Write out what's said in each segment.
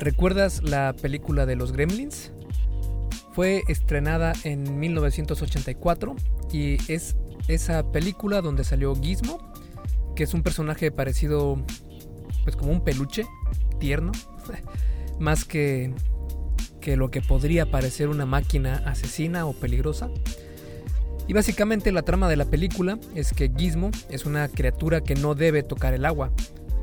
¿Recuerdas la película de los Gremlins? Fue estrenada en 1984 y es esa película donde salió Gizmo, que es un personaje parecido pues como un peluche tierno, más que que lo que podría parecer una máquina asesina o peligrosa. Y básicamente la trama de la película es que Gizmo es una criatura que no debe tocar el agua,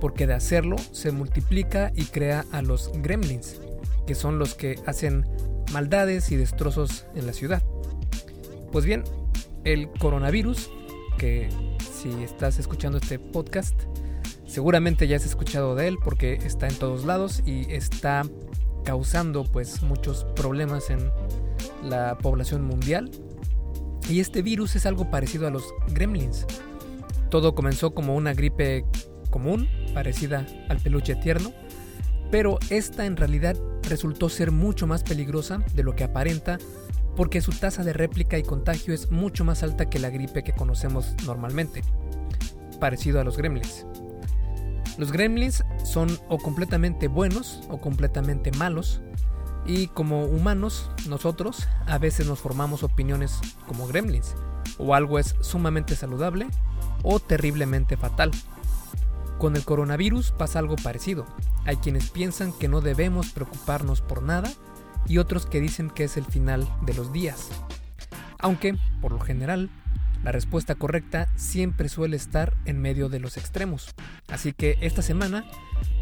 porque de hacerlo se multiplica y crea a los gremlins, que son los que hacen maldades y destrozos en la ciudad. Pues bien, el coronavirus, que si estás escuchando este podcast, seguramente ya has escuchado de él porque está en todos lados y está causando pues muchos problemas en la población mundial. Y este virus es algo parecido a los gremlins. Todo comenzó como una gripe común, parecida al peluche tierno, pero esta en realidad resultó ser mucho más peligrosa de lo que aparenta porque su tasa de réplica y contagio es mucho más alta que la gripe que conocemos normalmente, parecido a los gremlins. Los gremlins son o completamente buenos o completamente malos, y como humanos, nosotros a veces nos formamos opiniones como gremlins, o algo es sumamente saludable o terriblemente fatal. Con el coronavirus pasa algo parecido. Hay quienes piensan que no debemos preocuparnos por nada y otros que dicen que es el final de los días. Aunque, por lo general, la respuesta correcta siempre suele estar en medio de los extremos. Así que esta semana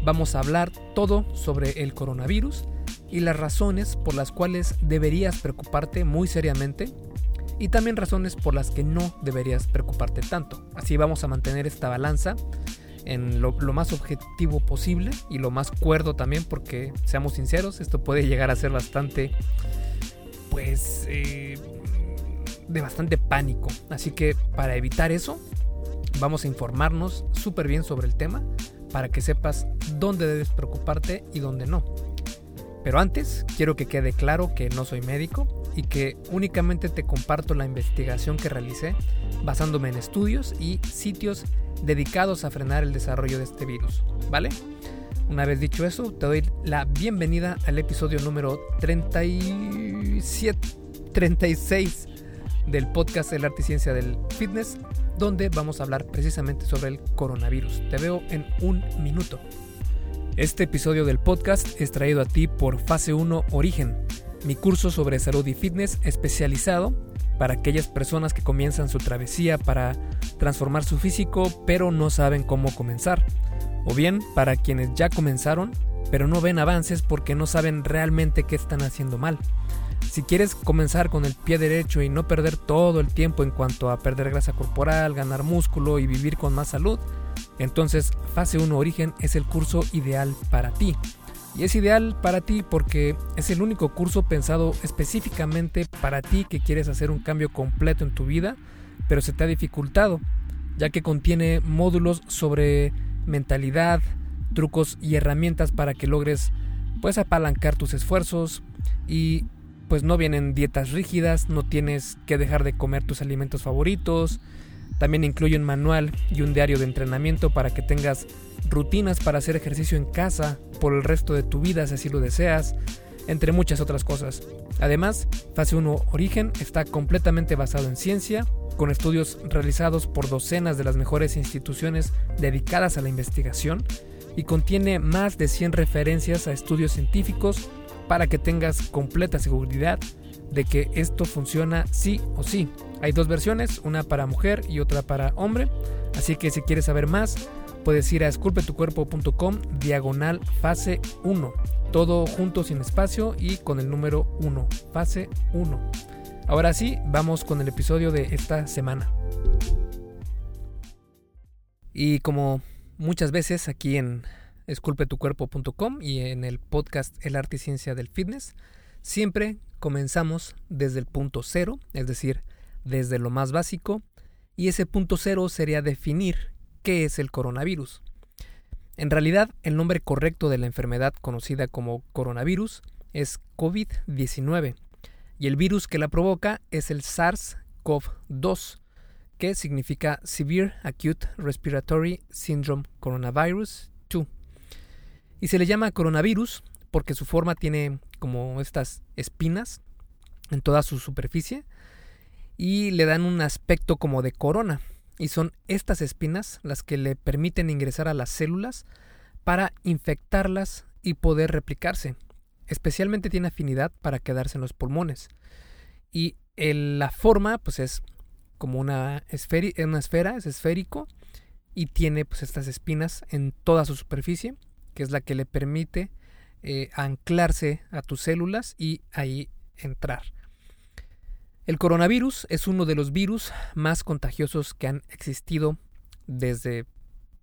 vamos a hablar todo sobre el coronavirus y las razones por las cuales deberías preocuparte muy seriamente y también razones por las que no deberías preocuparte tanto. Así vamos a mantener esta balanza en lo, más objetivo posible y lo más cuerdo también porque seamos sinceros, esto puede llegar a ser bastante pues eh, de bastante pánico. Así que para evitar eso, vamos a informarnos súper bien sobre el tema para que sepas dónde debes preocuparte y dónde no. Pero antes, quiero que quede claro que no soy médico y que únicamente te comparto la investigación que realicé basándome en estudios y sitios dedicados a frenar el desarrollo de este virus, ¿vale? Una vez dicho eso, te doy la bienvenida al episodio número 37, 36 del podcast El Arte y Ciencia del Fitness, donde vamos a hablar precisamente sobre el coronavirus. Te veo en un minuto. Este episodio del podcast es traído a ti por Fase 1 Origen, mi curso sobre salud y fitness especializado para aquellas personas que comienzan su travesía para transformar su físico pero no saben cómo comenzar. O bien para quienes ya comenzaron pero no ven avances porque no saben realmente qué están haciendo mal. Si quieres comenzar con el pie derecho y no perder todo el tiempo en cuanto a perder grasa corporal, ganar músculo y vivir con más salud, entonces Fase 1 Origen es el curso ideal para ti. Y es ideal para ti porque es el único curso pensado específicamente para ti que quieres hacer un cambio completo en tu vida, pero se te ha dificultado, ya que contiene módulos sobre mentalidad, trucos y herramientas para que logres pues apalancar tus esfuerzos y pues no vienen dietas rígidas, no tienes que dejar de comer tus alimentos favoritos. También incluye un manual y un diario de entrenamiento para que tengas rutinas para hacer ejercicio en casa por el resto de tu vida si así lo deseas, entre muchas otras cosas. Además, Fase 1 Origen está completamente basado en ciencia, con estudios realizados por docenas de las mejores instituciones dedicadas a la investigación y contiene más de 100 referencias a estudios científicos para que tengas completa seguridad de que esto funciona sí o sí. Hay dos versiones, una para mujer y otra para hombre, así que si quieres saber más, puedes ir a esculpetucuerpo.com diagonal fase 1, todo junto sin espacio y con el número 1, fase 1. Ahora sí, vamos con el episodio de esta semana. Y como muchas veces aquí en esculpetucuerpo.com y en el podcast El arte y ciencia del fitness, siempre comenzamos desde el punto cero, es decir, desde lo más básico, y ese punto cero sería definir qué es el coronavirus. En realidad, el nombre correcto de la enfermedad conocida como coronavirus es COVID-19, y el virus que la provoca es el SARS-CoV-2, que significa Severe Acute Respiratory Syndrome Coronavirus 2 y se le llama coronavirus porque su forma tiene como estas espinas en toda su superficie y le dan un aspecto como de corona. Y son estas espinas las que le permiten ingresar a las células para infectarlas y poder replicarse. Especialmente tiene afinidad para quedarse en los pulmones. Y la forma pues es como una, una esfera, es esférico y tiene pues estas espinas en toda su superficie, que es la que le permite eh, anclarse a tus células y ahí entrar. El coronavirus es uno de los virus más contagiosos que han existido desde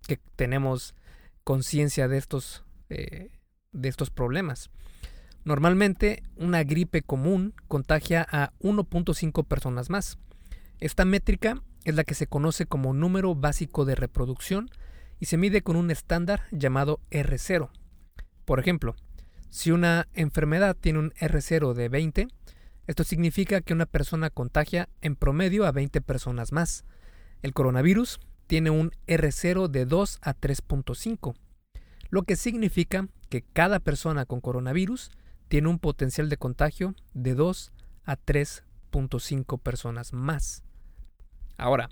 que tenemos conciencia de eh, de estos problemas. Normalmente una gripe común contagia a 1.5 personas más. Esta métrica es la que se conoce como número básico de reproducción y se mide con un estándar llamado R0. Por ejemplo, si una enfermedad tiene un R0 de 20, esto significa que una persona contagia en promedio a 20 personas más. El coronavirus tiene un R0 de 2 a 3.5, lo que significa que cada persona con coronavirus tiene un potencial de contagio de 2 a 3.5 personas más. Ahora,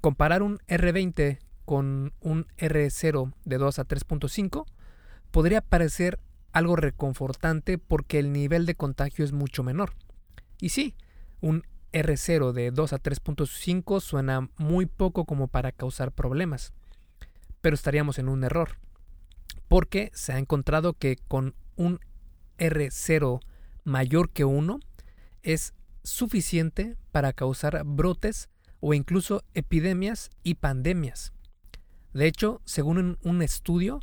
comparar un R20 con un R0 de 2 a 3.5 podría parecer algo reconfortante porque el nivel de contagio es mucho menor. Y sí, un R0 de 2 a 3.5 suena muy poco como para causar problemas, pero estaríamos en un error, porque se ha encontrado que con un R0 mayor que 1 es suficiente para causar brotes o incluso epidemias y pandemias. De hecho, según un estudio,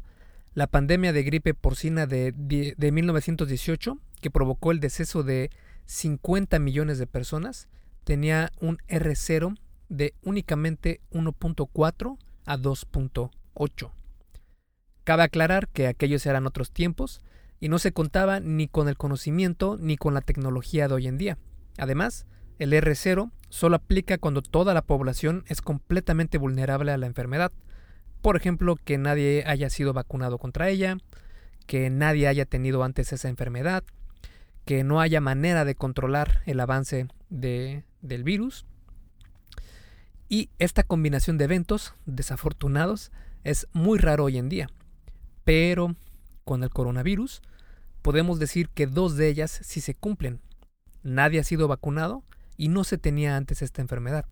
la pandemia de gripe porcina de, 1918, que provocó el deceso de 50 millones de personas, tenía un R0 de únicamente 1.4 a 2.8. Cabe aclarar que aquellos eran otros tiempos y no se contaba ni con el conocimiento ni con la tecnología de hoy en día. Además, el R0 solo aplica cuando toda la población es completamente vulnerable a la enfermedad. Por ejemplo, que nadie haya sido vacunado contra ella, que nadie haya tenido antes esa enfermedad, que no haya manera de controlar el avance del virus. Y esta combinación de eventos desafortunados es muy raro hoy en día. Pero con el coronavirus podemos decir que dos de ellas sí se cumplen. Nadie ha sido vacunado y no se tenía antes esta enfermedad.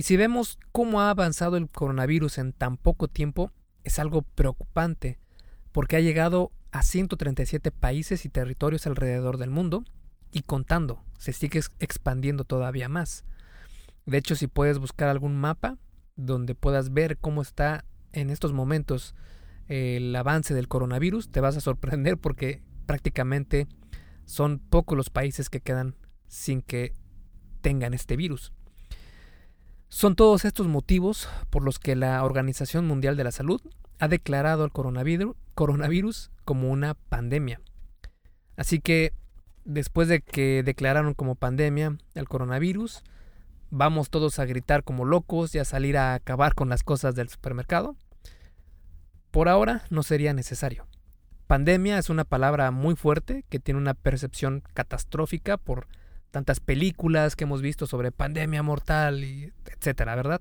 Y si vemos cómo ha avanzado el coronavirus en tan poco tiempo, es algo preocupante, porque ha llegado a 137 países y territorios alrededor del mundo, y contando, se sigue expandiendo todavía más. De hecho, si puedes buscar algún mapa donde puedas ver cómo está en estos momentos el avance del coronavirus, te vas a sorprender porque prácticamente son pocos los países que quedan sin que tengan este virus. Son todos estos motivos por los que la Organización Mundial de la Salud ha declarado al coronavirus, como una pandemia. Así que después de que declararon como pandemia el coronavirus, vamos todos a gritar como locos y a salir a acabar con las cosas del supermercado. Por ahora no sería necesario. Pandemia es una palabra muy fuerte que tiene una percepción catastrófica por tantas películas que hemos visto sobre pandemia mortal, y etcétera, ¿verdad?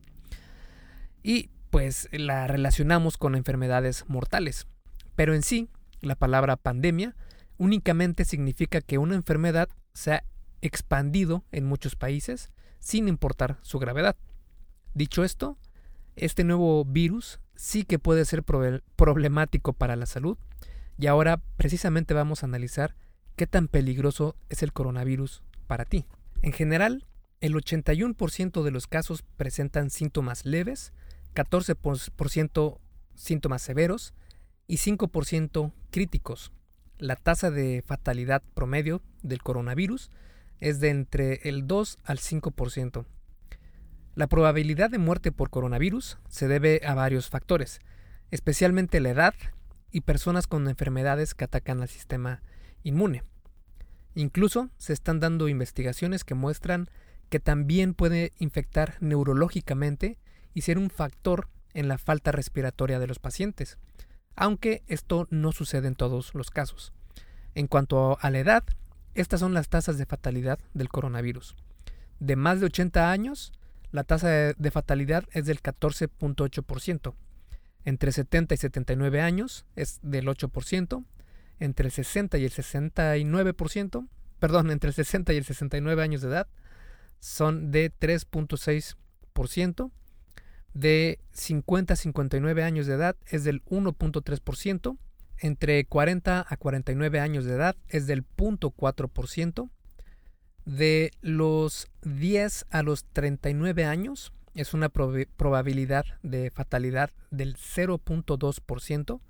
Y pues la relacionamos con enfermedades mortales. Pero en sí, la palabra pandemia únicamente significa que una enfermedad se ha expandido en muchos países sin importar su gravedad. Dicho esto, este nuevo virus sí que puede ser problemático para la salud y ahora precisamente vamos a analizar qué tan peligroso es el coronavirus para ti. En general, el 81% de los casos presentan síntomas leves, 14% síntomas severos y 5% críticos. La tasa de fatalidad promedio del coronavirus es de entre el 2 al 5%. La probabilidad de muerte por coronavirus se debe a varios factores, especialmente la edad y personas con enfermedades que atacan al sistema inmune. Incluso se están dando investigaciones que muestran que también puede infectar neurológicamente y ser un factor en la falta respiratoria de los pacientes, aunque esto no sucede en todos los casos. En cuanto a la edad, estas son las tasas de fatalidad del coronavirus. De más de 80 años, la tasa de fatalidad es del 14.8%. Entre 70 y 79 años es del 8%. Entre el 60 y el 69%, perdón, entre el 60 y el 69 años de edad son de 3.6%. De 50 a 59 años de edad es del 1.3%. Entre 40 a 49 años de edad es del 0.4%. De los 10 a los 39 años es una probabilidad de fatalidad del 0.2%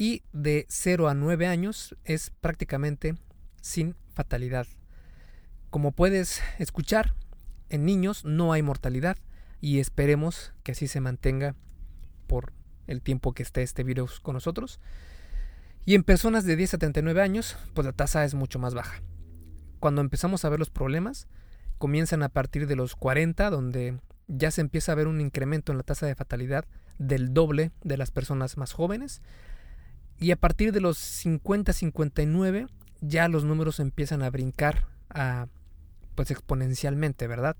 y de 0 a 9 años es prácticamente sin fatalidad. Como puedes escuchar, en niños no hay mortalidad y esperemos que así se mantenga por el tiempo que esté este virus con nosotros. Y en personas de 10 a 39 años, pues la tasa es mucho más baja. Cuando empezamos a ver los problemas, comienzan a partir de los 40, donde ya se empieza a ver un incremento en la tasa de fatalidad del doble de las personas más jóvenes. Y a partir de los 50-59 ya los números empiezan a brincar a, pues exponencialmente, ¿verdad?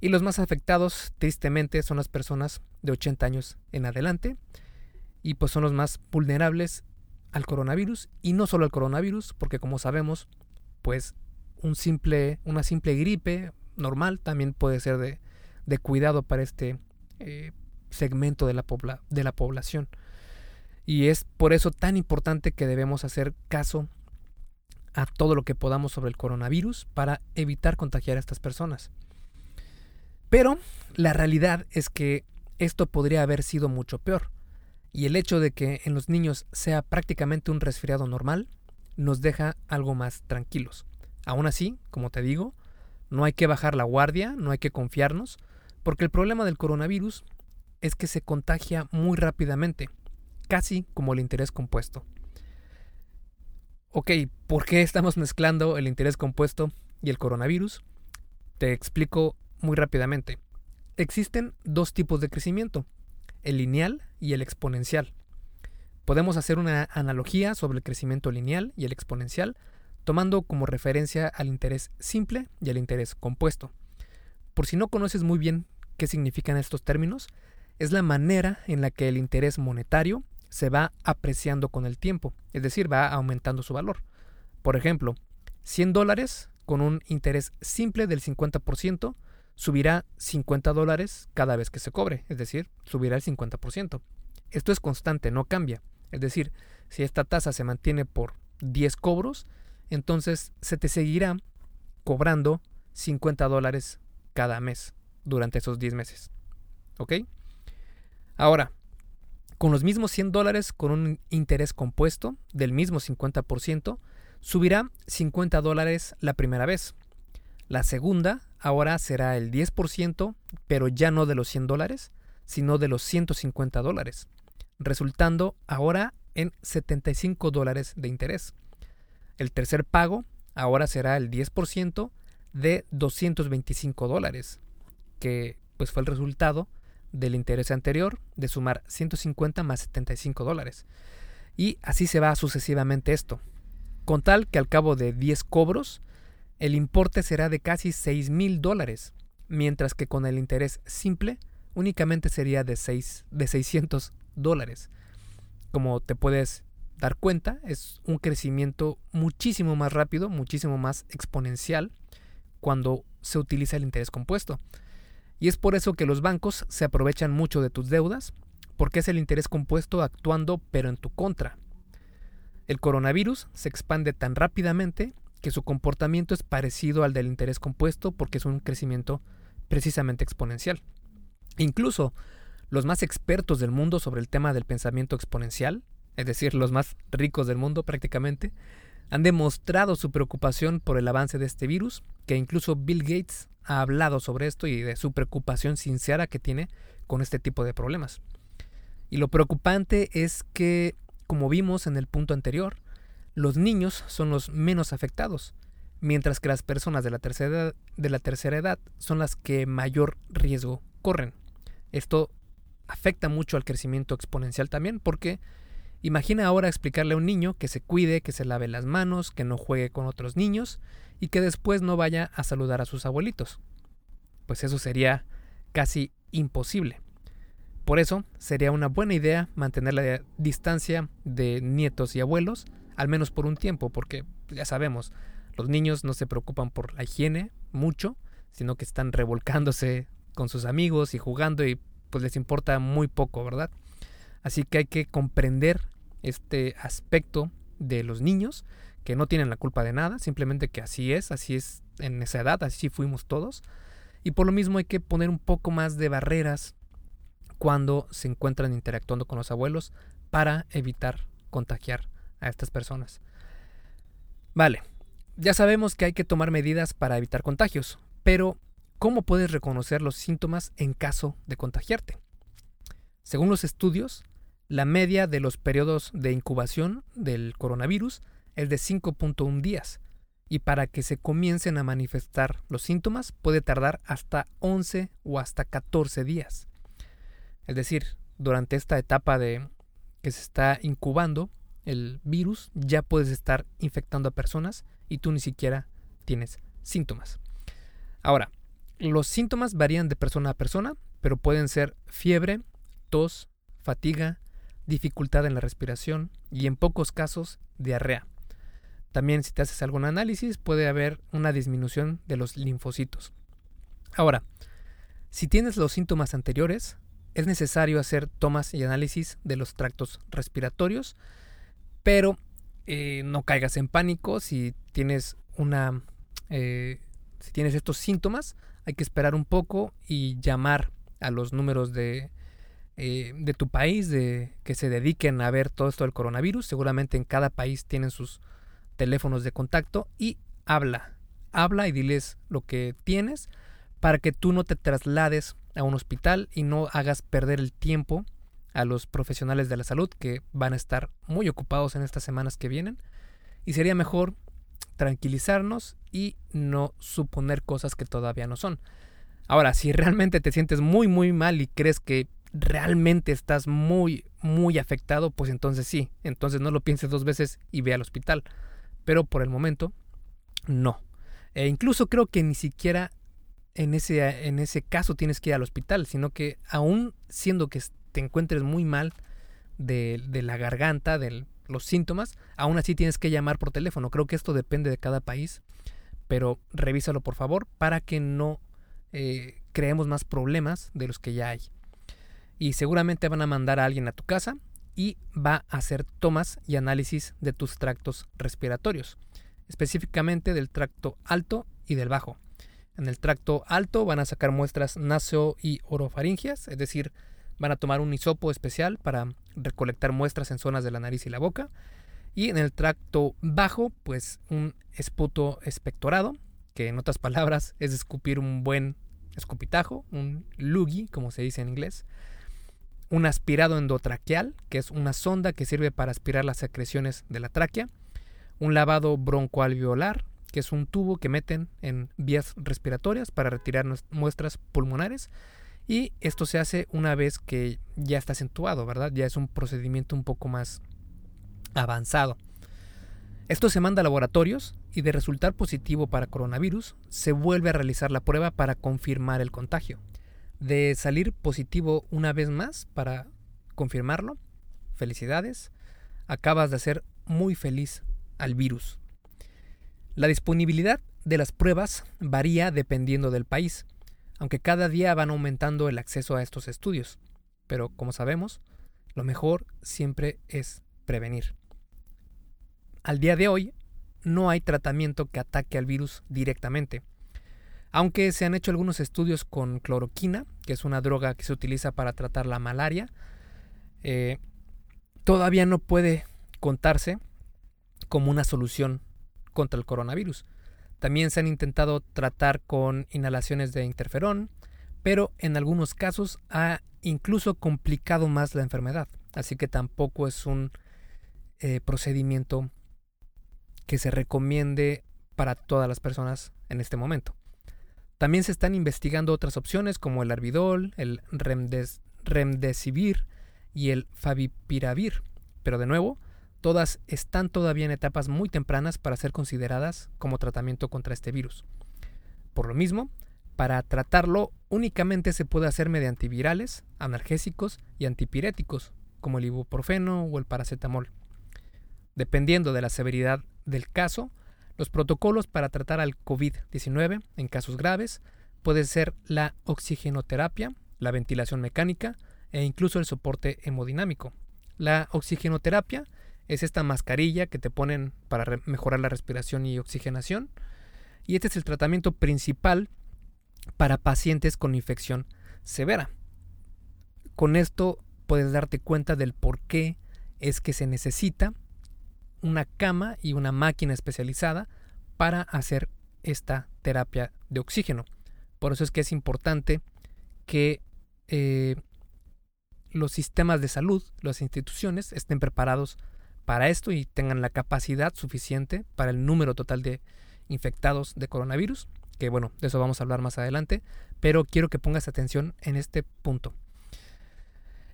Y los más afectados, tristemente, son las personas de 80 años en adelante. Y pues son los más vulnerables al coronavirus. Y no solo al coronavirus, porque como sabemos, pues un simple, una simple gripe normal también puede ser de, cuidado para este eh, segmento de la, de la población. Y es por eso tan importante que debemos hacer caso a todo lo que podamos sobre el coronavirus para evitar contagiar a estas personas. Pero la realidad es que esto podría haber sido mucho peor. Y el hecho de que en los niños sea prácticamente un resfriado normal nos deja algo más tranquilos. Aún así, como te digo, no hay que bajar la guardia, no hay que confiarnos, porque el problema del coronavirus es que se contagia muy rápidamente, casi como el interés compuesto. Ok, ¿por qué estamos mezclando el interés compuesto y el coronavirus? Te explico muy rápidamente. Existen dos tipos de crecimiento, el lineal y el exponencial. Podemos hacer una analogía sobre el crecimiento lineal y el exponencial, tomando como referencia al interés simple y al interés compuesto. Por si no conoces muy bien qué significan estos términos, es la manera en la que el interés monetario se va apreciando con el tiempo, es decir, va aumentando su valor. Por ejemplo, 100 dólares con un interés simple del 50% subirá 50 dólares cada vez que se cobre, es decir, subirá el 50%. Esto es constante, no cambia. Es decir, si esta tasa se mantiene por 10 cobros, entonces se te seguirá cobrando 50 dólares cada mes durante esos 10 meses. ¿Ok? Ahora, con los mismos 100 dólares con un interés compuesto del mismo 50%, subirá 50 dólares la primera vez. La segunda ahora será el 10%, pero ya no de los 100 dólares, sino de los 150 dólares, resultando ahora en 75 dólares de interés. El tercer pago ahora será el 10% de 225 dólares, que pues fue el resultado del interés anterior de sumar 150 más 75 dólares. Y así se va sucesivamente esto, con tal que al cabo de 10 cobros el importe será de casi 6 mil dólares, mientras que con el interés simple únicamente sería de, 6, de 600 dólares. Como te puedes dar cuenta, es un crecimiento muchísimo más rápido, muchísimo más exponencial cuando se utiliza el interés compuesto. Y es por eso que los bancos se aprovechan mucho de tus deudas, porque es el interés compuesto actuando pero en tu contra. El coronavirus se expande tan rápidamente que su comportamiento es parecido al del interés compuesto porque es un crecimiento precisamente exponencial. Incluso los más expertos del mundo sobre el tema del pensamiento exponencial, es decir, los más ricos del mundo prácticamente, han demostrado su preocupación por el avance de este virus, que incluso Bill Gates ha hablado sobre esto y de su preocupación sincera que tiene con este tipo de problemas. Y lo preocupante es que, como vimos en el punto anterior, los niños son los menos afectados, mientras que las personas de la tercera edad, de la tercera edad son las que mayor riesgo corren. Esto afecta mucho al crecimiento exponencial también porque Imagina ahora explicarle a un niño que se cuide, que se lave las manos, que no juegue con otros niños y que después no vaya a saludar a sus abuelitos. Pues eso sería casi imposible. Por eso sería una buena idea mantener la distancia de nietos y abuelos, al menos por un tiempo, porque ya sabemos, los niños no se preocupan por la higiene mucho, sino que están revolcándose con sus amigos y jugando y pues les importa muy poco, ¿verdad? Así que hay que comprender este aspecto de los niños que no tienen la culpa de nada, simplemente que así es, así es en esa edad, así fuimos todos. Y por lo mismo hay que poner un poco más de barreras cuando se encuentran interactuando con los abuelos para evitar contagiar a estas personas. Vale, ya sabemos que hay que tomar medidas para evitar contagios, pero ¿cómo puedes reconocer los síntomas en caso de contagiarte? Según los estudios, la media de los periodos de incubación del coronavirus es de 5.1 días y para que se comiencen a manifestar los síntomas puede tardar hasta 11 o hasta 14 días. Es decir, durante esta etapa de que se está incubando el virus ya puedes estar infectando a personas y tú ni siquiera tienes síntomas. Ahora, los síntomas varían de persona a persona, pero pueden ser fiebre, tos, fatiga, dificultad en la respiración y en pocos casos diarrea. También si te haces algún análisis puede haber una disminución de los linfocitos. Ahora, si tienes los síntomas anteriores, es necesario hacer tomas y análisis de los tractos respiratorios, pero eh, no caigas en pánico si tienes una eh, si tienes estos síntomas hay que esperar un poco y llamar a los números de eh, de tu país de, que se dediquen a ver todo esto del coronavirus. Seguramente en cada país tienen sus teléfonos de contacto y habla, habla y diles lo que tienes para que tú no te traslades a un hospital y no hagas perder el tiempo a los profesionales de la salud que van a estar muy ocupados en estas semanas que vienen. Y sería mejor tranquilizarnos y no suponer cosas que todavía no son. Ahora, si realmente te sientes muy muy mal y crees que realmente estás muy, muy afectado, pues entonces sí, entonces no lo pienses dos veces y ve al hospital. Pero por el momento, no. E incluso creo que ni siquiera en ese, en ese caso tienes que ir al hospital, sino que aún siendo que te encuentres muy mal de, de la garganta, de los síntomas, aún así tienes que llamar por teléfono. Creo que esto depende de cada país, pero revísalo por favor para que no eh, creemos más problemas de los que ya hay y seguramente van a mandar a alguien a tu casa y va a hacer tomas y análisis de tus tractos respiratorios, específicamente del tracto alto y del bajo. En el tracto alto van a sacar muestras naseo y orofaringias, es decir, van a tomar un hisopo especial para recolectar muestras en zonas de la nariz y la boca. Y en el tracto bajo, pues un esputo espectorado, que en otras palabras es escupir un buen escupitajo, un lugi, como se dice en inglés un aspirado endotraqueal, que es una sonda que sirve para aspirar las secreciones de la tráquea, un lavado broncoalveolar, que es un tubo que meten en vías respiratorias para retirar muestras pulmonares, y esto se hace una vez que ya está acentuado, ¿verdad? Ya es un procedimiento un poco más avanzado. Esto se manda a laboratorios y de resultar positivo para coronavirus, se vuelve a realizar la prueba para confirmar el contagio de salir positivo una vez más para confirmarlo. Felicidades. Acabas de hacer muy feliz al virus. La disponibilidad de las pruebas varía dependiendo del país, aunque cada día van aumentando el acceso a estos estudios. Pero como sabemos, lo mejor siempre es prevenir. Al día de hoy, no hay tratamiento que ataque al virus directamente, aunque se han hecho algunos estudios con cloroquina, que es una droga que se utiliza para tratar la malaria, eh, todavía no puede contarse como una solución contra el coronavirus. También se han intentado tratar con inhalaciones de interferón, pero en algunos casos ha incluso complicado más la enfermedad. Así que tampoco es un eh, procedimiento que se recomiende para todas las personas en este momento. También se están investigando otras opciones como el Arbidol, el Remdesivir y el Favipiravir, pero de nuevo, todas están todavía en etapas muy tempranas para ser consideradas como tratamiento contra este virus. Por lo mismo, para tratarlo únicamente se puede hacer mediante antivirales, analgésicos y antipiréticos, como el ibuprofeno o el paracetamol. Dependiendo de la severidad del caso, los protocolos para tratar al COVID-19 en casos graves pueden ser la oxigenoterapia, la ventilación mecánica e incluso el soporte hemodinámico. La oxigenoterapia es esta mascarilla que te ponen para mejorar la respiración y oxigenación. Y este es el tratamiento principal para pacientes con infección severa. Con esto puedes darte cuenta del por qué es que se necesita una cama y una máquina especializada para hacer esta terapia de oxígeno. Por eso es que es importante que eh, los sistemas de salud, las instituciones, estén preparados para esto y tengan la capacidad suficiente para el número total de infectados de coronavirus, que bueno, de eso vamos a hablar más adelante, pero quiero que pongas atención en este punto.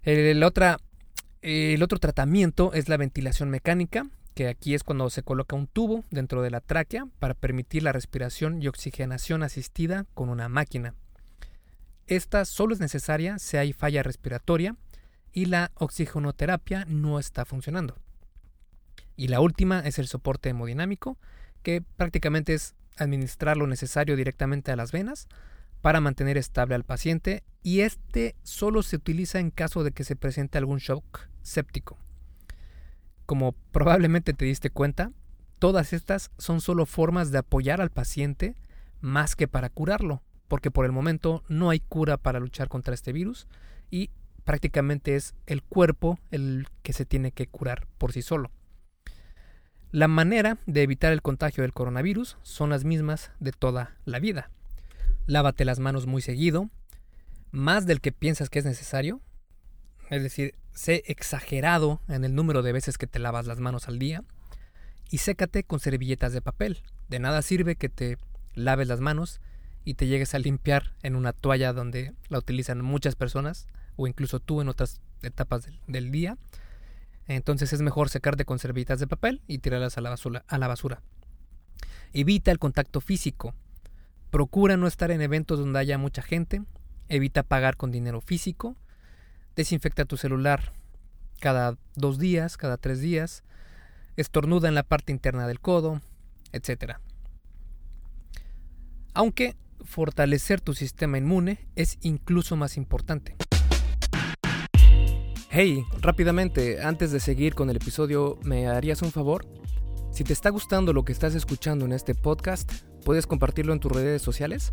El, otro tratamiento es la ventilación mecánica, que aquí es cuando se coloca un tubo dentro de la tráquea para permitir la respiración y oxigenación asistida con una máquina. Esta solo es necesaria si hay falla respiratoria y la oxigenoterapia no está funcionando. Y la última es el soporte hemodinámico, que prácticamente es administrar lo necesario directamente a las venas para mantener estable al paciente y este solo se utiliza en caso de que se presente algún shock séptico. Como probablemente te diste cuenta, todas estas son solo formas de apoyar al paciente más que para curarlo, porque por el momento no hay cura para luchar contra este virus y prácticamente es el cuerpo el que se tiene que curar por sí solo. La manera de evitar el contagio del coronavirus son las mismas de toda la vida. Lávate las manos muy seguido, más del que piensas que es necesario. Es decir, sé exagerado en el número de veces que te lavas las manos al día. Y sécate con servilletas de papel. De nada sirve que te laves las manos y te llegues a limpiar en una toalla donde la utilizan muchas personas o incluso tú en otras etapas del, día entonces es mejor secarte con servilletas de papel y tirarlas a la, basura, a la basura. Evita el contacto físico. Procura no estar en eventos donde haya mucha gente. Evita pagar con dinero físico. Desinfecta tu celular cada dos días, cada tres días. Estornuda en la parte interna del codo, etc. Aunque fortalecer tu sistema inmune es incluso más importante. Hey, rápidamente, antes de seguir con el episodio, ¿me harías un favor? Si te está gustando lo que estás escuchando en este podcast, ¿puedes compartirlo en tus redes sociales?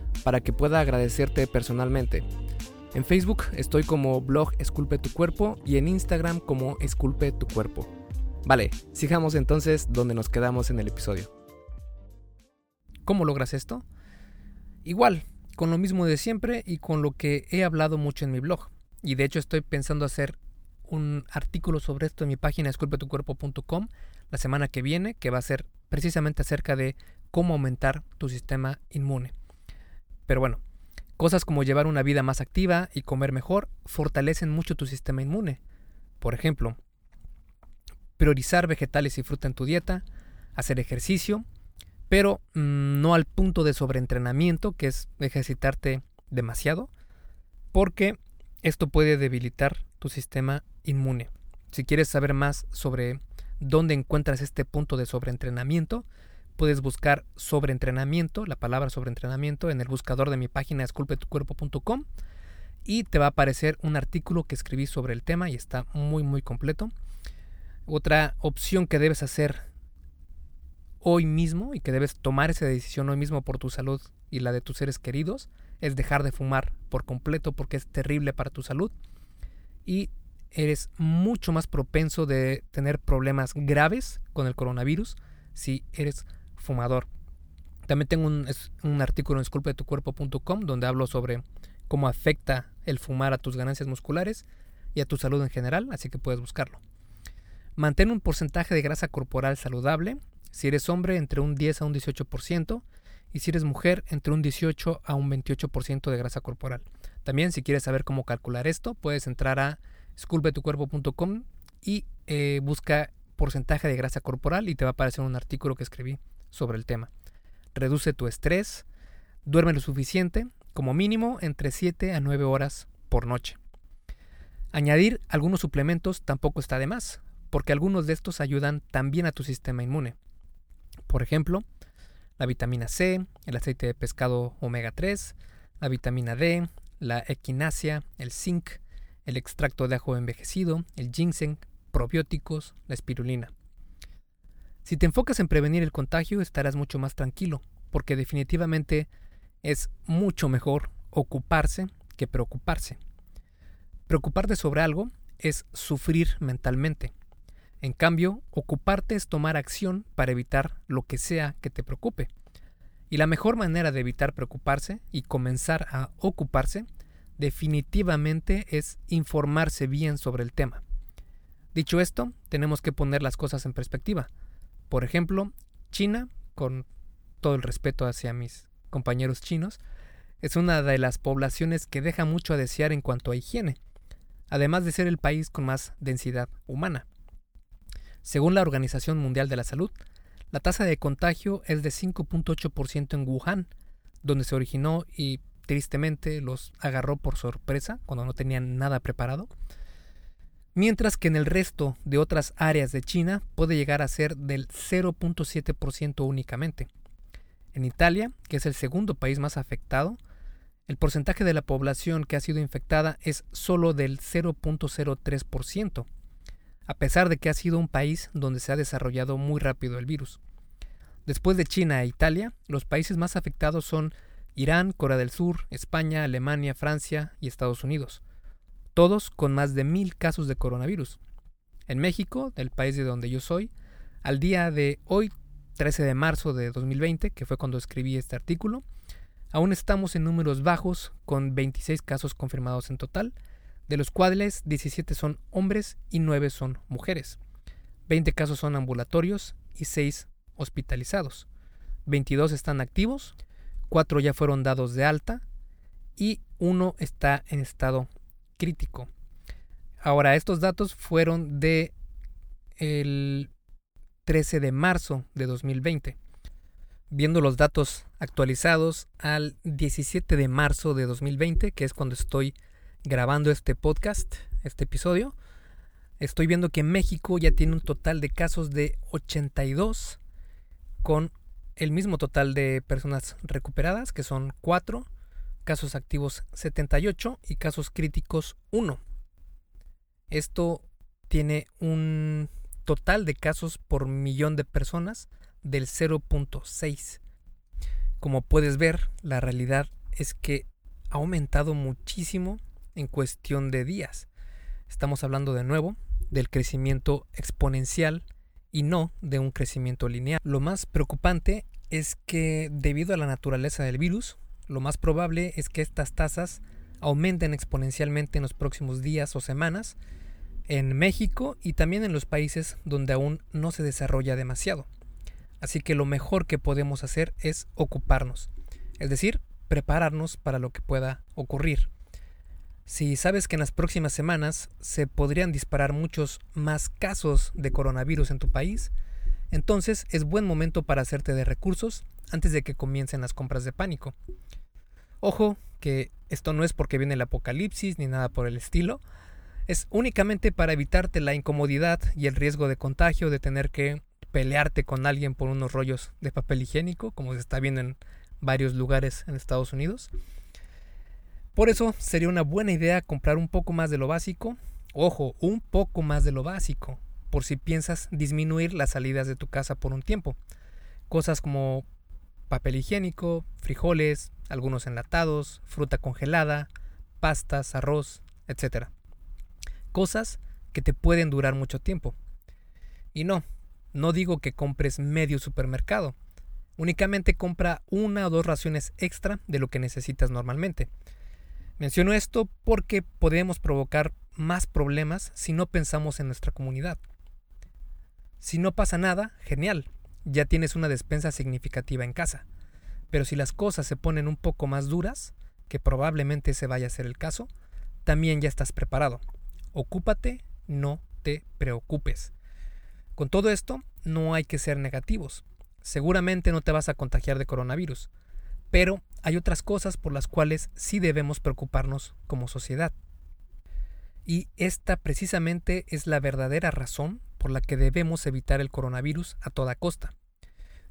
para que pueda agradecerte personalmente. En Facebook estoy como blog Esculpe tu cuerpo y en Instagram como Esculpe tu cuerpo. Vale, sigamos entonces donde nos quedamos en el episodio. ¿Cómo logras esto? Igual, con lo mismo de siempre y con lo que he hablado mucho en mi blog. Y de hecho estoy pensando hacer un artículo sobre esto en mi página esculpetucuerpo.com la semana que viene, que va a ser precisamente acerca de cómo aumentar tu sistema inmune. Pero bueno, cosas como llevar una vida más activa y comer mejor fortalecen mucho tu sistema inmune. Por ejemplo, priorizar vegetales y fruta en tu dieta, hacer ejercicio, pero mm, no al punto de sobreentrenamiento, que es ejercitarte demasiado, porque esto puede debilitar tu sistema inmune. Si quieres saber más sobre dónde encuentras este punto de sobreentrenamiento, puedes buscar sobreentrenamiento, la palabra sobreentrenamiento, en el buscador de mi página esculpetucuerpo.com y te va a aparecer un artículo que escribí sobre el tema y está muy muy completo. Otra opción que debes hacer hoy mismo y que debes tomar esa decisión hoy mismo por tu salud y la de tus seres queridos es dejar de fumar por completo porque es terrible para tu salud. Y eres mucho más propenso de tener problemas graves con el coronavirus si eres fumador. También tengo un, artículo en esculpetucuerpo.com donde hablo sobre cómo afecta el fumar a tus ganancias musculares y a tu salud en general, así que puedes buscarlo. Mantén un porcentaje de grasa corporal saludable, si eres hombre entre un 10 a un 18% y si eres mujer entre un 18 a un 28% de grasa corporal. También si quieres saber cómo calcular esto, puedes entrar a esculpetucuerpo.com y eh, busca porcentaje de grasa corporal y te va a aparecer un artículo que escribí sobre el tema. Reduce tu estrés, duerme lo suficiente, como mínimo entre 7 a 9 horas por noche. Añadir algunos suplementos tampoco está de más, porque algunos de estos ayudan también a tu sistema inmune. Por ejemplo, la vitamina C, el aceite de pescado omega 3, la vitamina D, la equinacia, el zinc, el extracto de ajo envejecido, el ginseng, probióticos, la espirulina. Si te enfocas en prevenir el contagio estarás mucho más tranquilo, porque definitivamente es mucho mejor ocuparse que preocuparse. Preocuparte sobre algo es sufrir mentalmente. En cambio, ocuparte es tomar acción para evitar lo que sea que te preocupe. Y la mejor manera de evitar preocuparse y comenzar a ocuparse definitivamente es informarse bien sobre el tema. Dicho esto, tenemos que poner las cosas en perspectiva. Por ejemplo, China, con todo el respeto hacia mis compañeros chinos, es una de las poblaciones que deja mucho a desear en cuanto a higiene, además de ser el país con más densidad humana. Según la Organización Mundial de la Salud, la tasa de contagio es de 5.8% en Wuhan, donde se originó y tristemente los agarró por sorpresa cuando no tenían nada preparado, mientras que en el resto de otras áreas de China puede llegar a ser del 0.7% únicamente. En Italia, que es el segundo país más afectado, el porcentaje de la población que ha sido infectada es solo del 0.03%, a pesar de que ha sido un país donde se ha desarrollado muy rápido el virus. Después de China e Italia, los países más afectados son Irán, Corea del Sur, España, Alemania, Francia y Estados Unidos, todos con más de mil casos de coronavirus. En México, el país de donde yo soy, al día de hoy, 13 de marzo de 2020, que fue cuando escribí este artículo, aún estamos en números bajos con 26 casos confirmados en total, de los cuales 17 son hombres y 9 son mujeres. 20 casos son ambulatorios y 6 hospitalizados. 22 están activos cuatro ya fueron dados de alta y uno está en estado crítico. Ahora, estos datos fueron de el 13 de marzo de 2020. Viendo los datos actualizados al 17 de marzo de 2020, que es cuando estoy grabando este podcast, este episodio, estoy viendo que México ya tiene un total de casos de 82 con el mismo total de personas recuperadas, que son 4, casos activos 78 y casos críticos 1. Esto tiene un total de casos por millón de personas del 0.6. Como puedes ver, la realidad es que ha aumentado muchísimo en cuestión de días. Estamos hablando de nuevo del crecimiento exponencial y no de un crecimiento lineal. Lo más preocupante es que debido a la naturaleza del virus, lo más probable es que estas tasas aumenten exponencialmente en los próximos días o semanas en México y también en los países donde aún no se desarrolla demasiado. Así que lo mejor que podemos hacer es ocuparnos, es decir, prepararnos para lo que pueda ocurrir. Si sabes que en las próximas semanas se podrían disparar muchos más casos de coronavirus en tu país, entonces es buen momento para hacerte de recursos antes de que comiencen las compras de pánico. Ojo que esto no es porque viene el apocalipsis ni nada por el estilo, es únicamente para evitarte la incomodidad y el riesgo de contagio de tener que pelearte con alguien por unos rollos de papel higiénico, como se está viendo en varios lugares en Estados Unidos. Por eso sería una buena idea comprar un poco más de lo básico. Ojo, un poco más de lo básico, por si piensas disminuir las salidas de tu casa por un tiempo. Cosas como papel higiénico, frijoles, algunos enlatados, fruta congelada, pastas, arroz, etc. cosas que te pueden durar mucho tiempo. Y no, no digo que compres medio supermercado. Únicamente compra una o dos raciones extra de lo que necesitas normalmente. Menciono esto porque podemos provocar más problemas si no pensamos en nuestra comunidad. Si no pasa nada, genial, ya tienes una despensa significativa en casa. Pero si las cosas se ponen un poco más duras, que probablemente se vaya a ser el caso, también ya estás preparado. Ocúpate, no te preocupes. Con todo esto, no hay que ser negativos. Seguramente no te vas a contagiar de coronavirus, pero hay otras cosas por las cuales sí debemos preocuparnos como sociedad. Y esta precisamente es la verdadera razón por la que debemos evitar el coronavirus a toda costa.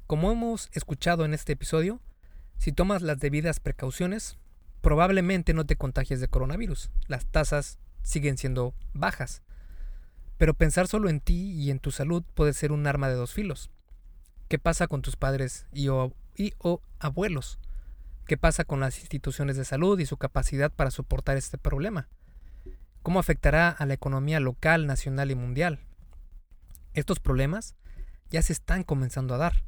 Como hemos escuchado en este episodio, si tomas las debidas precauciones, probablemente no te contagies de coronavirus. Las tasas siguen siendo bajas. Pero pensar solo en ti y en tu salud puede ser un arma de dos filos. ¿Qué pasa con tus padres y o, y o abuelos? ¿Qué pasa con las instituciones de salud y su capacidad para soportar este problema? ¿Cómo afectará a la economía local, nacional y mundial? Estos problemas ya se están comenzando a dar.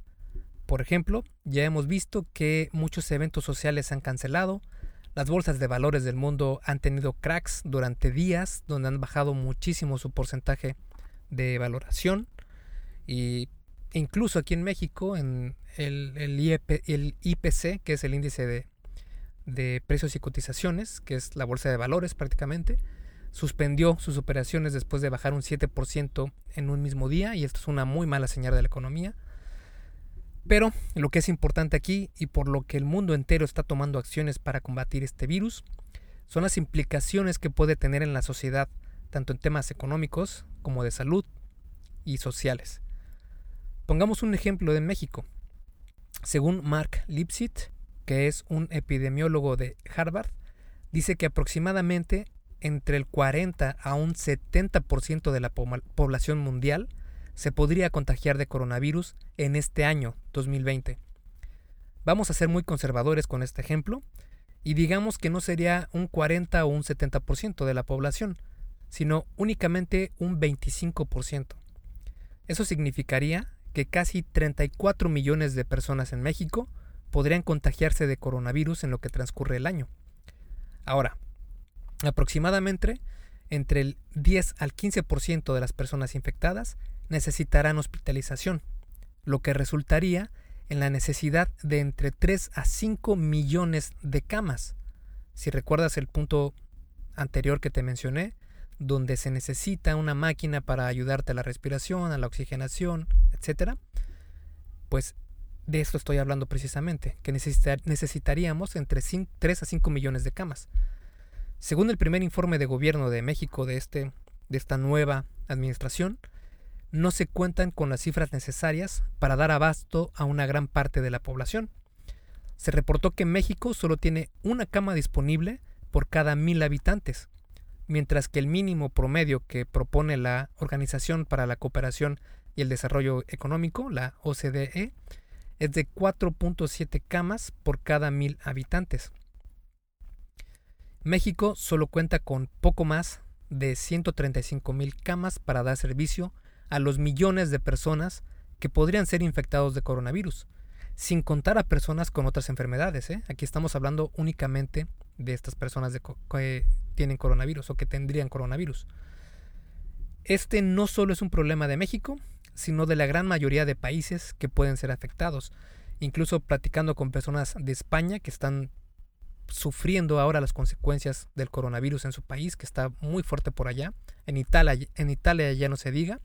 Por ejemplo, ya hemos visto que muchos eventos sociales se han cancelado, las bolsas de valores del mundo han tenido cracks durante días donde han bajado muchísimo su porcentaje de valoración y incluso aquí en México en el, IPC, que es el índice de precios y cotizaciones, que es la bolsa de valores prácticamente, suspendió sus operaciones después de bajar un 7% en un mismo día y esto es una muy mala señal de la economía. Pero lo que es importante aquí y por lo que el mundo entero está tomando acciones para combatir este virus son las implicaciones que puede tener en la sociedad, tanto en temas económicos como de salud y sociales. Pongamos un ejemplo de México. Según Mark Lipsit, que es un epidemiólogo de Harvard, dice que aproximadamente entre el 40 a un 70% de la población mundial se podría contagiar de coronavirus en este año 2020. Vamos a ser muy conservadores con este ejemplo y digamos que no sería un 40 o un 70% de la población, sino únicamente un 25%. Eso significaría que casi 34 millones de personas en México podrían contagiarse de coronavirus en lo que transcurre el año. Ahora, aproximadamente entre el 10 al 15% de las personas infectadas necesitarán hospitalización, lo que resultaría en la necesidad de entre 3 a 5 millones de camas. Si recuerdas el punto anterior que te mencioné, donde se necesita una máquina para ayudarte a la respiración, a la oxigenación, etc., pues de esto estoy hablando precisamente, que necesitaríamos entre 3 a 5 millones de camas. Según el primer informe de gobierno de México de, este, de esta nueva administración, no se cuentan con las cifras necesarias para dar abasto a una gran parte de la población. Se reportó que México solo tiene una cama disponible por cada mil habitantes, mientras que el mínimo promedio que propone la Organización para la Cooperación y el Desarrollo Económico, la OCDE, es de 4.7 camas por cada mil habitantes. México solo cuenta con poco más de 135 mil camas para dar servicio a los millones de personas que podrían ser infectados de coronavirus, sin contar a personas con otras enfermedades. ¿eh? Aquí estamos hablando únicamente de estas personas que tienen coronavirus o que tendrían coronavirus. Este no solo es un problema de México, sino de la gran mayoría de países que pueden ser afectados. Incluso platicando con personas de España que están sufriendo ahora las consecuencias del coronavirus en su país, que está muy fuerte por allá. En Italia, en Italia ya no se diga.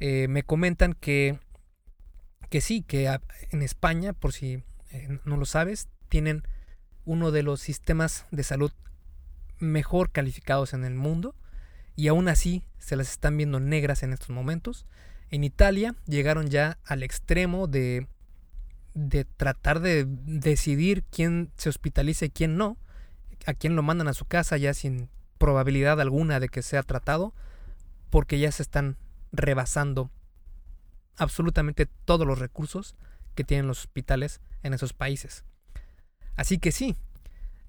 Eh, me comentan que, que sí, que en España, por si eh, no lo sabes, tienen uno de los sistemas de salud mejor calificados en el mundo y aún así se las están viendo negras en estos momentos. En Italia llegaron ya al extremo de, de tratar de decidir quién se hospitaliza y quién no, a quién lo mandan a su casa ya sin probabilidad alguna de que sea tratado, porque ya se están rebasando absolutamente todos los recursos que tienen los hospitales en esos países. Así que sí,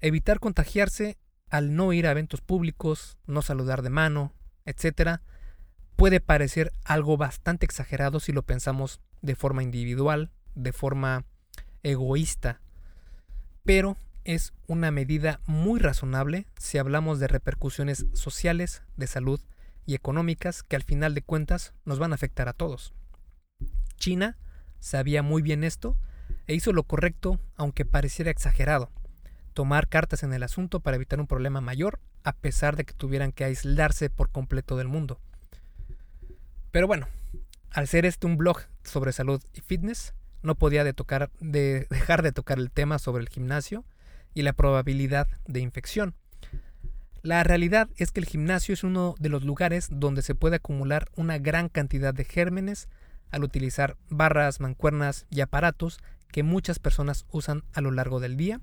evitar contagiarse al no ir a eventos públicos, no saludar de mano, etc., puede parecer algo bastante exagerado si lo pensamos de forma individual, de forma egoísta, pero es una medida muy razonable si hablamos de repercusiones sociales, de salud y económicas que al final de cuentas nos van a afectar a todos. China sabía muy bien esto e hizo lo correcto aunque pareciera exagerado, tomar cartas en el asunto para evitar un problema mayor a pesar de que tuvieran que aislarse por completo del mundo. Pero bueno, al ser este un blog sobre salud y fitness, no podía dejar de tocar el tema sobre el gimnasio y la probabilidad de infección. La realidad es que el gimnasio es uno de los lugares donde se puede acumular una gran cantidad de gérmenes al utilizar barras, mancuernas y aparatos que muchas personas usan a lo largo del día.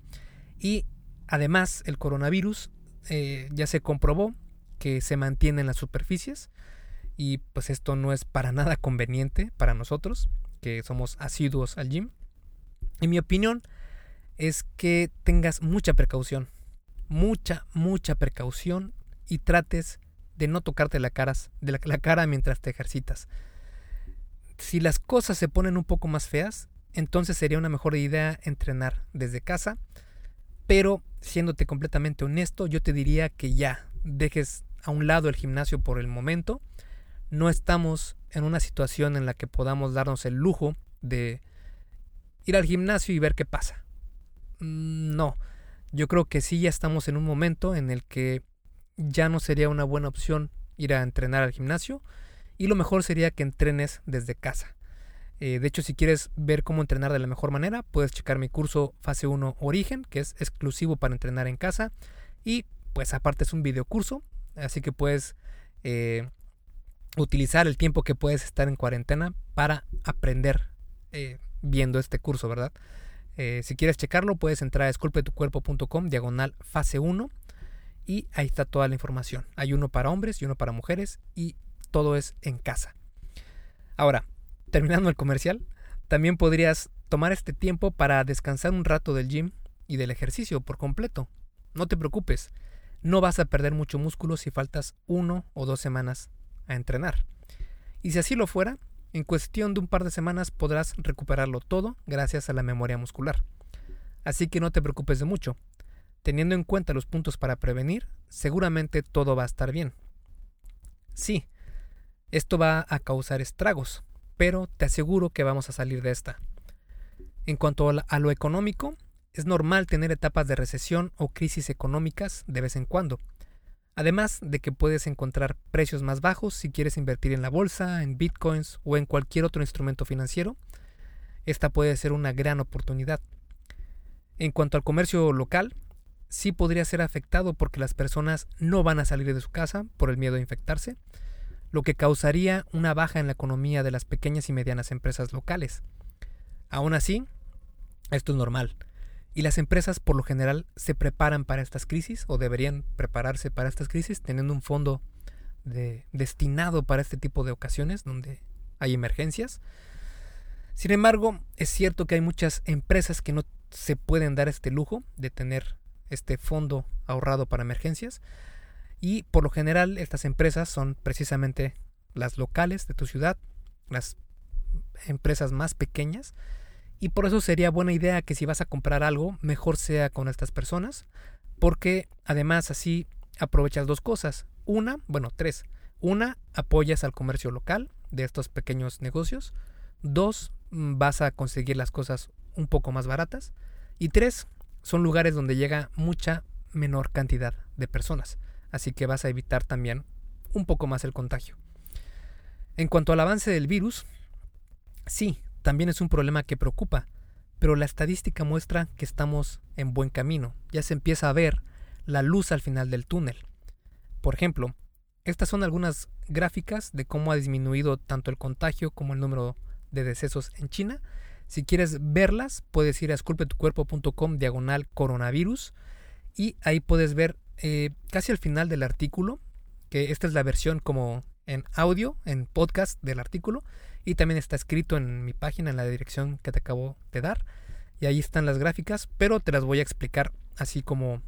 Y además el coronavirus eh, ya se comprobó que se mantiene en las superficies y pues esto no es para nada conveniente para nosotros que somos asiduos al gym. En mi opinión es que tengas mucha precaución, mucha, mucha precaución y trates de no tocarte la cara, de la, cara mientras te ejercitas. Si las cosas se ponen un poco más feas, entonces sería una mejor idea entrenar desde casa. Pero siéndote completamente honesto, yo te diría que ya dejes a un lado el gimnasio por el momento. No estamos en una situación en la que podamos darnos el lujo de ir al gimnasio y ver qué pasa. Mm, no, yo creo que sí ya estamos en un momento en el que ya no sería una buena opción ir a entrenar al gimnasio y lo mejor sería que entrenes desde casa. Eh, de hecho, si quieres ver cómo entrenar de la mejor manera, puedes checar mi curso Fase 1 Origen, que es exclusivo para entrenar en casa. Y pues aparte es un video curso, así que puedes eh, utilizar el tiempo que puedes estar en cuarentena para aprender eh, viendo este curso, ¿verdad? Eh, si quieres checarlo, puedes entrar a esculpetucuerpo.com, diagonal fase 1, y ahí está toda la información. Hay uno para hombres y uno para mujeres, y todo es en casa. Ahora, terminando el comercial, también podrías tomar este tiempo para descansar un rato del gym y del ejercicio por completo. No te preocupes, no vas a perder mucho músculo si faltas uno o dos semanas a entrenar. Y si así lo fuera, en cuestión de un par de semanas podrás recuperarlo todo gracias a la memoria muscular. Así que no te preocupes de mucho. Teniendo en cuenta los puntos para prevenir, seguramente todo va a estar bien. Sí, esto va a causar estragos, pero te aseguro que vamos a salir de esta. En cuanto a lo económico, es normal tener etapas de recesión o crisis económicas de vez en cuando. Además de que puedes encontrar precios más bajos si quieres invertir en la bolsa, en bitcoins o en cualquier otro instrumento financiero, esta puede ser una gran oportunidad. En cuanto al comercio local, sí podría ser afectado porque las personas no van a salir de su casa por el miedo a infectarse, lo que causaría una baja en la economía de las pequeñas y medianas empresas locales. Aún así, esto es normal. Y las empresas por lo general se preparan para estas crisis o deberían prepararse para estas crisis teniendo un fondo destinado para este tipo de ocasiones donde hay emergencias. Sin embargo, es cierto que hay muchas empresas que no se pueden dar este lujo de tener este fondo ahorrado para emergencias. Y por lo general estas empresas son precisamente las locales de tu ciudad, las empresas más pequeñas y por eso sería buena idea que si vas a comprar algo, mejor sea con estas personas, porque además así aprovechas dos cosas. Una, bueno, tres. Una, apoyas al comercio local de estos pequeños negocios. Dos, mm, vas a conseguir las cosas un poco más baratas. Y tres, son lugares donde llega mucha menor cantidad de personas. Así que vas a evitar también un poco más el contagio. En cuanto al avance del virus, sí, también es un problema que preocupa, pero la estadística muestra que estamos en buen camino, ya se empieza a ver la luz al final del túnel. Por ejemplo, estas son algunas gráficas de cómo ha disminuido tanto el contagio como el número de decesos en China. Si quieres verlas, puedes ir a esculpetucuerpo.com diagonal coronavirus y ahí puedes ver eh, casi al final del artículo, que esta es la versión como en audio, en podcast del artículo, y también está escrito en mi página en la dirección que te acabo de dar. Y ahí están las gráficas, pero te las voy a explicar así como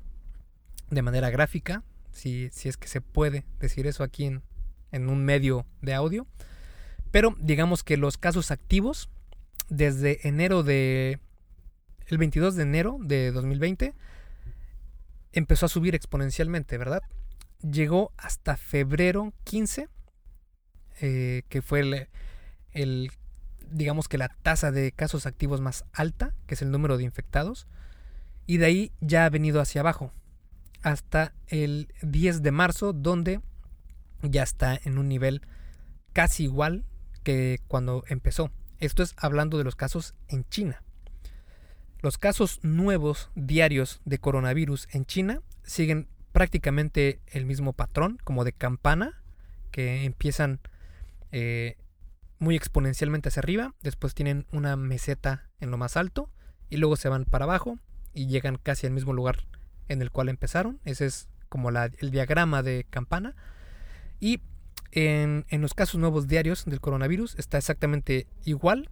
de manera gráfica, si, si es que se puede decir eso aquí en, en un medio de audio. Pero digamos que los casos activos desde enero de el 22 de enero de 2020 empezó a subir exponencialmente, ¿verdad? Llegó hasta febrero 15, eh, que fue el, el, digamos que la tasa de casos activos más alta, que es el número de infectados, y de ahí ya ha venido hacia abajo, hasta el 10 de marzo, donde ya está en un nivel casi igual que cuando empezó. Esto es hablando de los casos en China. Los casos nuevos diarios de coronavirus en China siguen prácticamente el mismo patrón, como de campana, que empiezan eh, muy exponencialmente hacia arriba, después tienen una meseta en lo más alto y luego se van para abajo y llegan casi al mismo lugar en el cual empezaron. Ese es como el diagrama de campana. Y en, en, los casos nuevos diarios del coronavirus está exactamente igual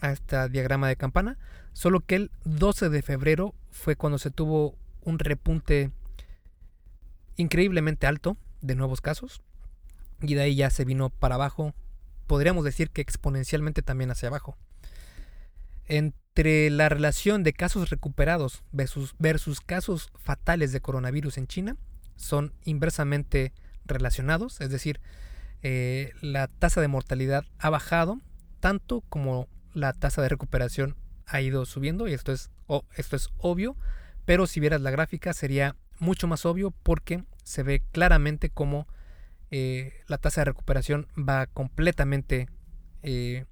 a este diagrama de campana, solo que el 12 de febrero fue cuando se tuvo un repunte increíblemente alto de nuevos casos y de ahí ya se vino para abajo, podríamos decir que exponencialmente también hacia abajo. Entre la relación de casos recuperados versus, casos fatales de coronavirus en China son inversamente relacionados, es decir, eh, la tasa de mortalidad ha bajado tanto como la tasa de recuperación ha ido subiendo y esto es, esto es obvio, pero si vieras la gráfica sería mucho más obvio porque se ve claramente cómo eh, la tasa de recuperación va completamente eh,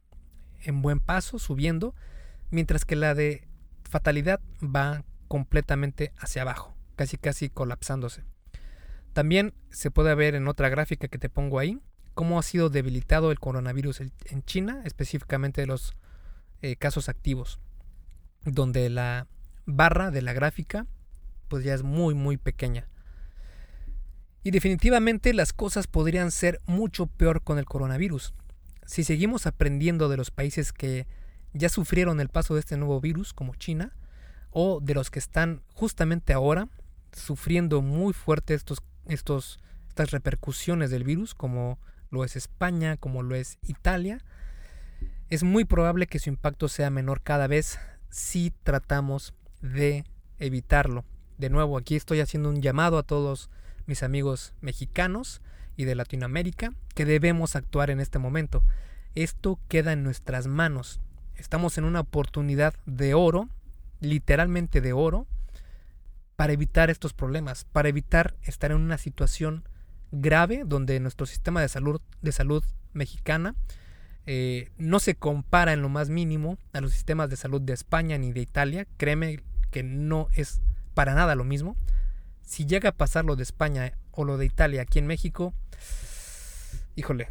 en buen paso, subiendo, mientras que la de fatalidad va completamente hacia abajo, casi casi colapsándose. También se puede ver en otra gráfica que te pongo ahí cómo ha sido debilitado el coronavirus en China, específicamente los eh, casos activos, donde la barra de la gráfica pues ya es muy muy pequeña. Y definitivamente las cosas podrían ser mucho peor con el coronavirus. Si seguimos aprendiendo de los países que ya sufrieron el paso de este nuevo virus, como China, o de los que están justamente ahora sufriendo muy fuerte estos, estos, estas repercusiones del virus, como lo es España, como lo es Italia, es muy probable que su impacto sea menor cada vez si tratamos de evitarlo. De nuevo, aquí estoy haciendo un llamado a todos mis amigos mexicanos y de Latinoamérica que debemos actuar en este momento. Esto queda en nuestras manos. Estamos en una oportunidad de oro, literalmente de oro, para evitar estos problemas, para evitar estar en una situación grave donde nuestro sistema de salud, de salud mexicana eh, no se compara en lo más mínimo a los sistemas de salud de España ni de Italia. Créeme que no es para nada lo mismo. Si llega a pasar lo de España o lo de Italia aquí en México, híjole,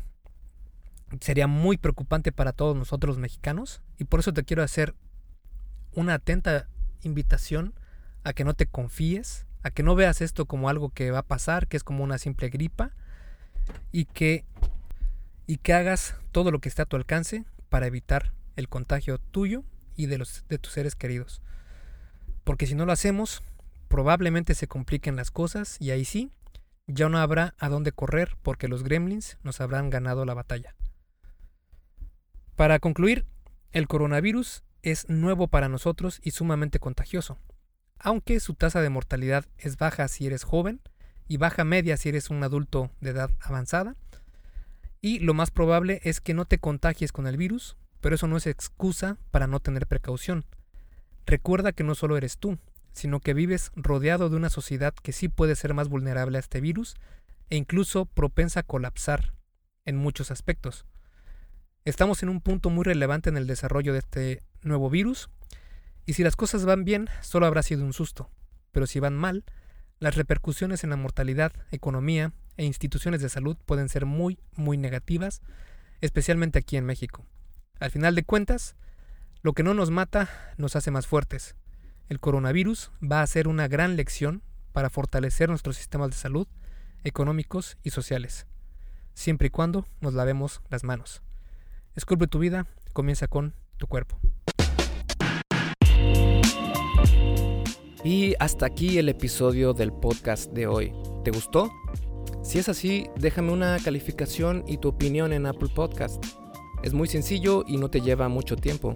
sería muy preocupante para todos nosotros mexicanos. Y por eso te quiero hacer una atenta invitación a que no te confíes, a que no veas esto como algo que va a pasar, que es como una simple gripa, y que y que hagas todo lo que esté a tu alcance para evitar el contagio tuyo y de, los, de tus seres queridos. Porque si no lo hacemos, probablemente se compliquen las cosas y ahí sí, ya no habrá a dónde correr porque los gremlins nos habrán ganado la batalla. Para concluir, el coronavirus es nuevo para nosotros y sumamente contagioso. Aunque su tasa de mortalidad es baja si eres joven y baja media si eres un adulto de edad avanzada, y lo más probable es que no te contagies con el virus, pero eso no es excusa para no tener precaución. Recuerda que no solo eres tú, sino que vives rodeado de una sociedad que sí puede ser más vulnerable a este virus e incluso propensa a colapsar en muchos aspectos. Estamos en un punto muy relevante en el desarrollo de este nuevo virus y si las cosas van bien solo habrá sido un susto, pero si van mal, las repercusiones en la mortalidad, economía e instituciones de salud pueden ser muy, muy negativas, especialmente aquí en México. Al final de cuentas, lo que no nos mata nos hace más fuertes. El coronavirus va a ser una gran lección para fortalecer nuestros sistemas de salud, económicos y sociales, siempre y cuando nos lavemos las manos. Esculpe tu vida, comienza con tu cuerpo. Y hasta aquí el episodio del podcast de hoy. ¿Te gustó? Si es así, déjame una calificación y tu opinión en Apple Podcast. Es muy sencillo y no te lleva mucho tiempo.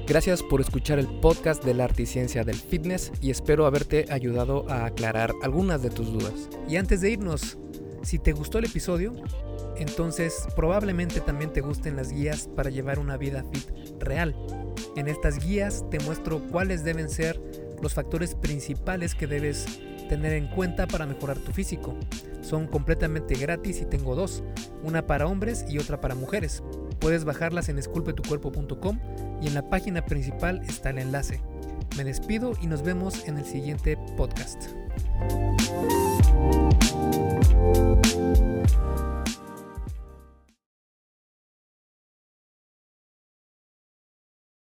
Gracias por escuchar el podcast de la arte y ciencia del fitness y espero haberte ayudado a aclarar algunas de tus dudas. Y antes de irnos, si te gustó el episodio, entonces probablemente también te gusten las guías para llevar una vida fit real. En estas guías te muestro cuáles deben ser los factores principales que debes tener en cuenta para mejorar tu físico. Son completamente gratis y tengo dos, una para hombres y otra para mujeres. Puedes bajarlas en esculpetucuerpo.com y en la página principal está el enlace. Me despido y nos vemos en el siguiente podcast.